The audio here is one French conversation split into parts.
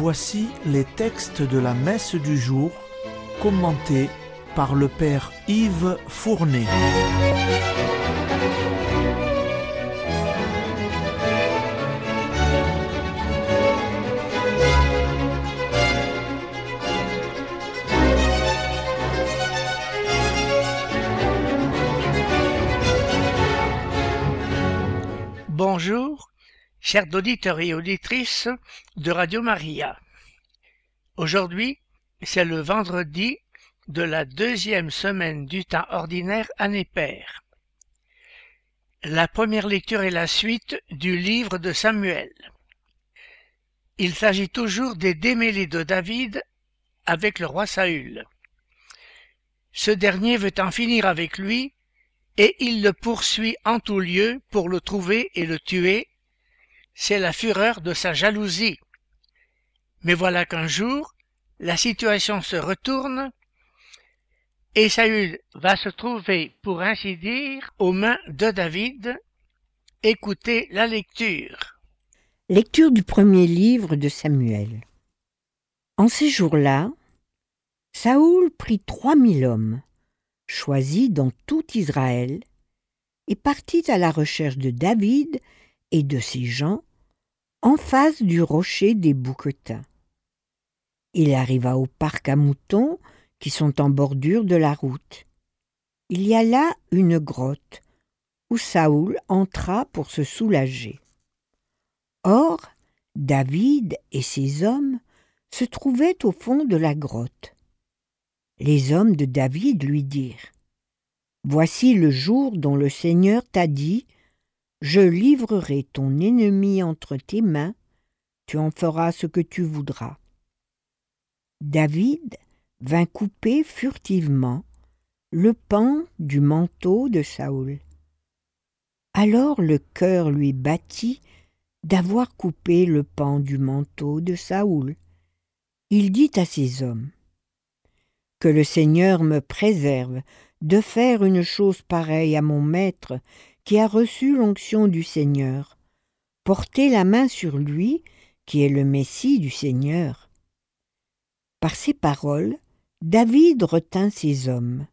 Voici les textes de la messe du jour commentés par le Père Yves Fournet. Chers auditeurs et auditrices de Radio Maria. Aujourd'hui, c'est le vendredi de la deuxième semaine du temps ordinaire année paire. La première lecture est la suite du livre de Samuel. Il s'agit toujours des démêlés de David avec le roi Saül. Ce dernier veut en finir avec lui et il le poursuit en tout lieu pour le trouver et le tuer. C'est la fureur de sa jalousie. Mais voilà qu'un jour, la situation se retourne et Saül va se trouver, pour ainsi dire, aux mains de David. Écoutez la lecture. Lecture du premier livre de Samuel. En ces jours-là, Saül prit trois mille hommes choisi dans tout Israël, et partit à la recherche de David et de ses gens en face du rocher des Bouquetins. Il arriva au parc à moutons qui sont en bordure de la route. Il y a là une grotte où Saoul entra pour se soulager. Or, David et ses hommes se trouvaient au fond de la grotte. Les hommes de David lui dirent Voici le jour dont le Seigneur t'a dit Je livrerai ton ennemi entre tes mains, tu en feras ce que tu voudras. David vint couper furtivement le pan du manteau de Saoul. Alors le cœur lui battit d'avoir coupé le pan du manteau de Saoul. Il dit à ses hommes que le Seigneur me préserve de faire une chose pareille à mon maître qui a reçu l'onction du Seigneur. Portez la main sur lui, qui est le Messie du Seigneur. Par ces paroles, David retint ses hommes.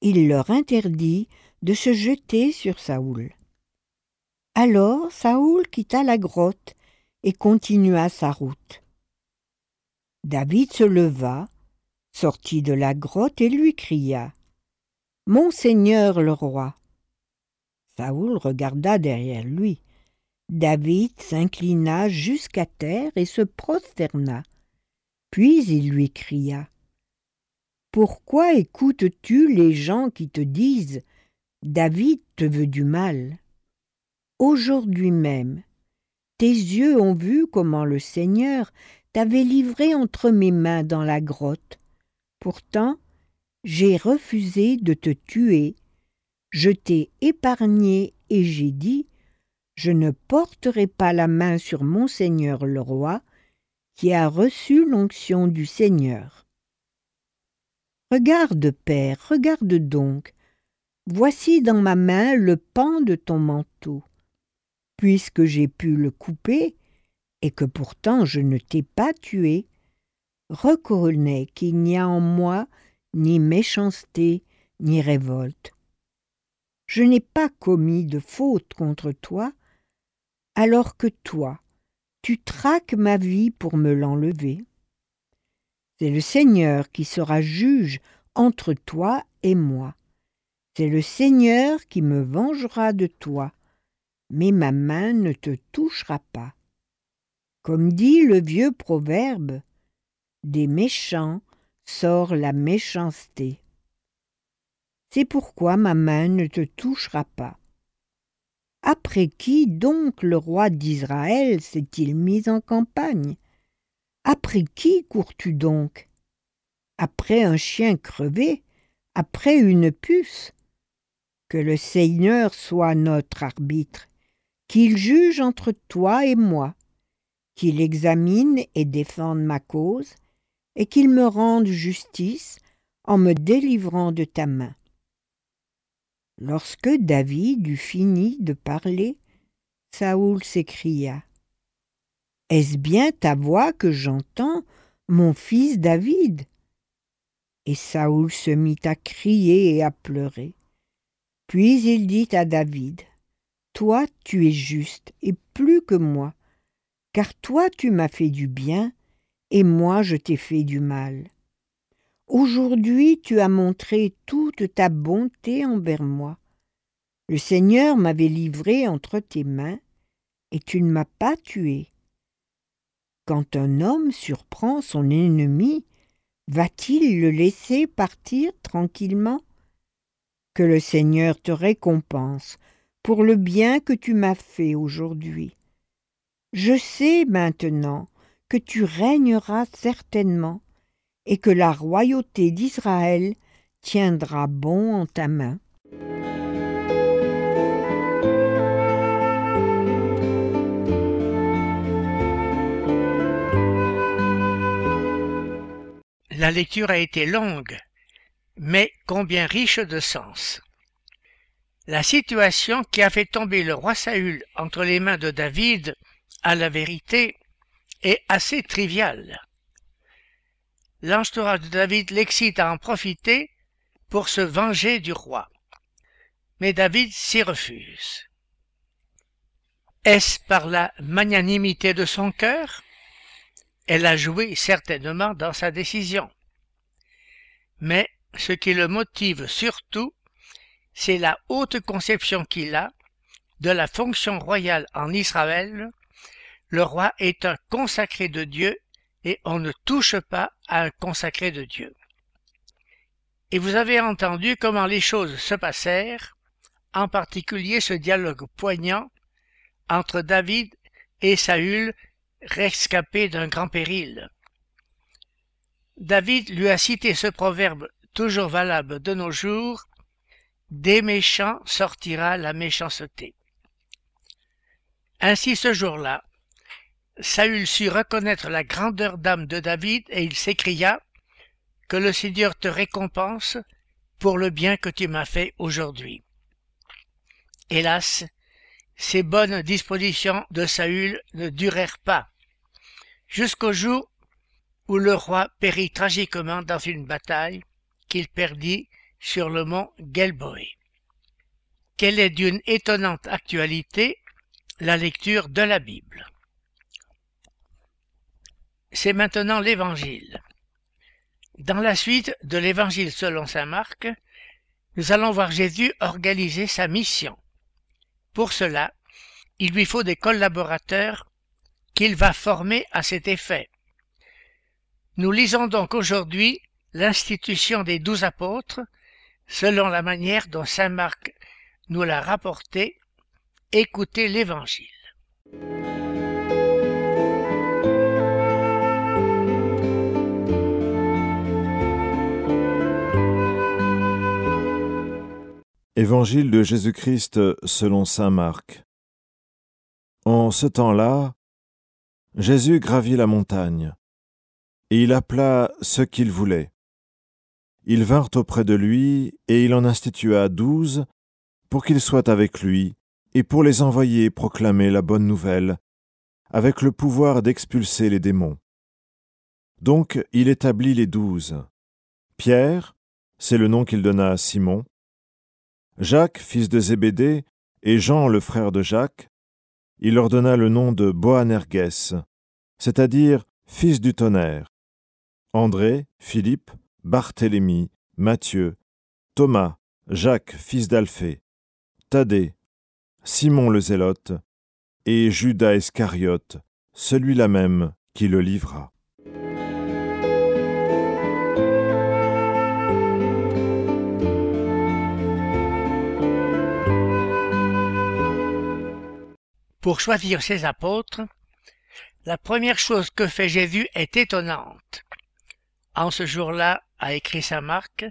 Il leur interdit de se jeter sur Saoul. Alors Saoul quitta la grotte et continua sa route. David se leva, sortit de la grotte et lui cria Monseigneur le roi. Saoul regarda derrière lui. David s'inclina jusqu'à terre et se prosterna. Puis il lui cria Pourquoi écoutes-tu les gens qui te disent David te veut du mal? Aujourd'hui même, tes yeux ont vu comment le Seigneur t'avait livré entre mes mains dans la grotte. Pourtant, j'ai refusé de te tuer, je t'ai épargné et j'ai dit, je ne porterai pas la main sur mon Seigneur le roi, qui a reçu l'onction du Seigneur. Regarde, Père, regarde donc, voici dans ma main le pan de ton manteau. Puisque j'ai pu le couper, et que pourtant je ne t'ai pas tué, reconnais qu'il n'y a en moi ni méchanceté, ni révolte. Je n'ai pas commis de faute contre toi, alors que toi, tu traques ma vie pour me l'enlever. C'est le Seigneur qui sera juge entre toi et moi. C'est le Seigneur qui me vengera de toi, mais ma main ne te touchera pas. Comme dit le vieux proverbe, des méchants sort la méchanceté. C'est pourquoi ma main ne te touchera pas. Après qui donc le roi d'Israël s'est-il mis en campagne? Après qui cours-tu donc? Après un chien crevé Après une puce? Que le Seigneur soit notre arbitre, qu'il juge entre toi et moi, qu'il examine et défende ma cause, et qu'il me rende justice en me délivrant de ta main. Lorsque David eut fini de parler, Saoul s'écria Est-ce bien ta voix que j'entends, mon fils David? Et Saoul se mit à crier et à pleurer. Puis il dit à David, Toi tu es juste, et plus que moi, car toi tu m'as fait du bien, et moi je t'ai fait du mal. Aujourd'hui tu as montré toute ta bonté envers moi. Le Seigneur m'avait livré entre tes mains, et tu ne m'as pas tué. Quand un homme surprend son ennemi, va-t-il le laisser partir tranquillement? Que le Seigneur te récompense pour le bien que tu m'as fait aujourd'hui. Je sais maintenant que tu régneras certainement et que la royauté d'Israël tiendra bon en ta main. La lecture a été longue, mais combien riche de sens. La situation qui a fait tomber le roi Saül entre les mains de David, à la vérité, est assez triviale l'entourage de David l'excite à en profiter pour se venger du roi. Mais David s'y refuse. Est-ce par la magnanimité de son cœur? Elle a joué certainement dans sa décision. Mais ce qui le motive surtout, c'est la haute conception qu'il a de la fonction royale en Israël. Le roi est un consacré de Dieu et on ne touche pas à un consacré de Dieu. Et vous avez entendu comment les choses se passèrent, en particulier ce dialogue poignant entre David et Saül, rescapé d'un grand péril. David lui a cité ce proverbe toujours valable de nos jours, Des méchants sortira la méchanceté. Ainsi ce jour-là, Saül sut reconnaître la grandeur d'âme de David et il s'écria Que le Seigneur te récompense pour le bien que tu m'as fait aujourd'hui. Hélas, ces bonnes dispositions de Saül ne durèrent pas, jusqu'au jour où le roi périt tragiquement dans une bataille qu'il perdit sur le mont Gelboé. Quelle est d'une étonnante actualité la lecture de la Bible c'est maintenant l'Évangile. Dans la suite de l'Évangile selon saint Marc, nous allons voir Jésus organiser sa mission. Pour cela, il lui faut des collaborateurs qu'il va former à cet effet. Nous lisons donc aujourd'hui l'institution des douze apôtres selon la manière dont saint Marc nous l'a rapporté. Écoutez l'Évangile. Évangile de Jésus-Christ selon Saint Marc. En ce temps-là, Jésus gravit la montagne, et il appela ceux qu'il voulait. Ils vinrent auprès de lui, et il en institua douze, pour qu'ils soient avec lui, et pour les envoyer proclamer la bonne nouvelle, avec le pouvoir d'expulser les démons. Donc il établit les douze. Pierre, c'est le nom qu'il donna à Simon, Jacques, fils de Zébédée, et Jean, le frère de Jacques, il leur donna le nom de Boanerges, c'est-à-dire fils du tonnerre. André, Philippe, Barthélemy, Matthieu, Thomas, Jacques, fils d'Alphée, Thaddée, Simon le Zélote, et Judas Iscariote, celui-là même qui le livra. Pour choisir ses apôtres, la première chose que fait Jésus est étonnante. En ce jour-là, a écrit saint Marc,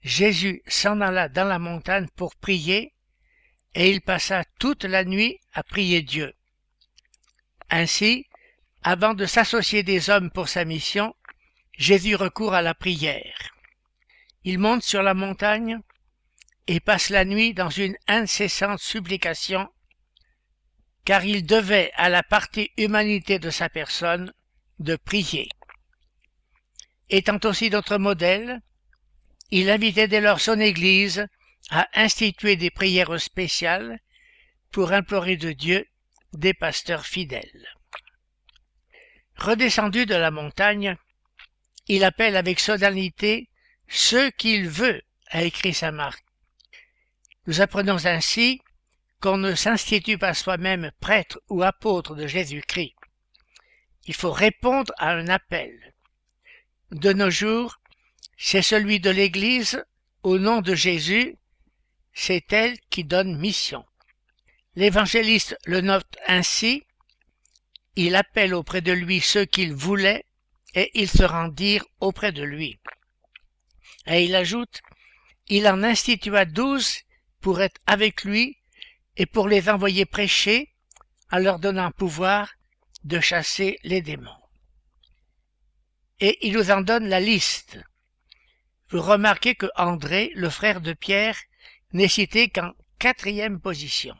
Jésus s'en alla dans la montagne pour prier, et il passa toute la nuit à prier Dieu. Ainsi, avant de s'associer des hommes pour sa mission, Jésus recourt à la prière. Il monte sur la montagne et passe la nuit dans une incessante supplication car il devait à la partie humanité de sa personne de prier. Étant aussi notre modèle, il invitait dès lors son Église à instituer des prières spéciales pour implorer de Dieu des pasteurs fidèles. Redescendu de la montagne, il appelle avec solennité ceux qu'il veut, a écrit saint Marc. Nous apprenons ainsi qu'on ne s'institue pas soi-même prêtre ou apôtre de Jésus-Christ. Il faut répondre à un appel. De nos jours, c'est celui de l'Église au nom de Jésus, c'est elle qui donne mission. L'évangéliste le note ainsi, il appelle auprès de lui ceux qu'il voulait et ils se rendirent auprès de lui. Et il ajoute, il en institua douze pour être avec lui et pour les envoyer prêcher en leur donnant pouvoir de chasser les démons. Et il nous en donne la liste. Vous remarquez que André, le frère de Pierre, n'est cité qu'en quatrième position.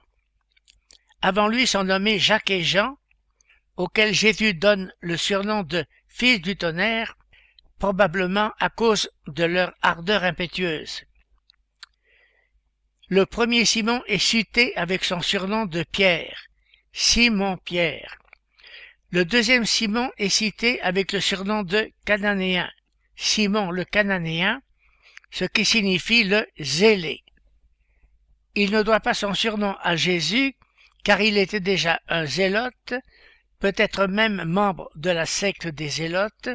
Avant lui sont nommés Jacques et Jean, auxquels Jésus donne le surnom de fils du tonnerre, probablement à cause de leur ardeur impétueuse. Le premier Simon est cité avec son surnom de Pierre, Simon Pierre. Le deuxième Simon est cité avec le surnom de Cananéen, Simon le Cananéen, ce qui signifie le zélé. Il ne doit pas son surnom à Jésus, car il était déjà un zélote, peut-être même membre de la secte des zélotes,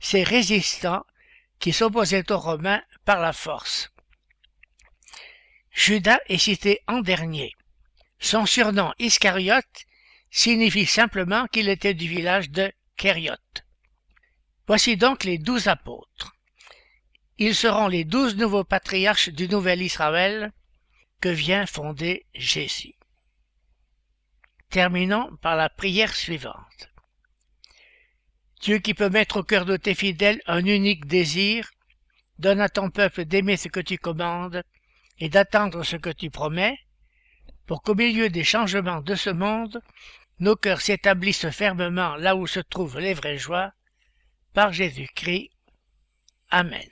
ces résistants qui s'opposaient aux Romains par la force. Judas est cité en dernier. Son surnom Iscariote signifie simplement qu'il était du village de Kériote. Voici donc les douze apôtres. Ils seront les douze nouveaux patriarches du nouvel Israël que vient fonder Jésus. Terminons par la prière suivante. Dieu qui peut mettre au cœur de tes fidèles un unique désir, donne à ton peuple d'aimer ce que tu commandes et d'attendre ce que tu promets, pour qu'au milieu des changements de ce monde, nos cœurs s'établissent fermement là où se trouvent les vraies joies, par Jésus-Christ. Amen.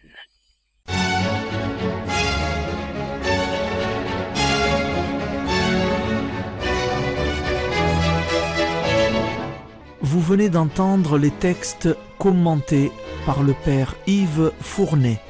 Vous venez d'entendre les textes commentés par le Père Yves Fournet.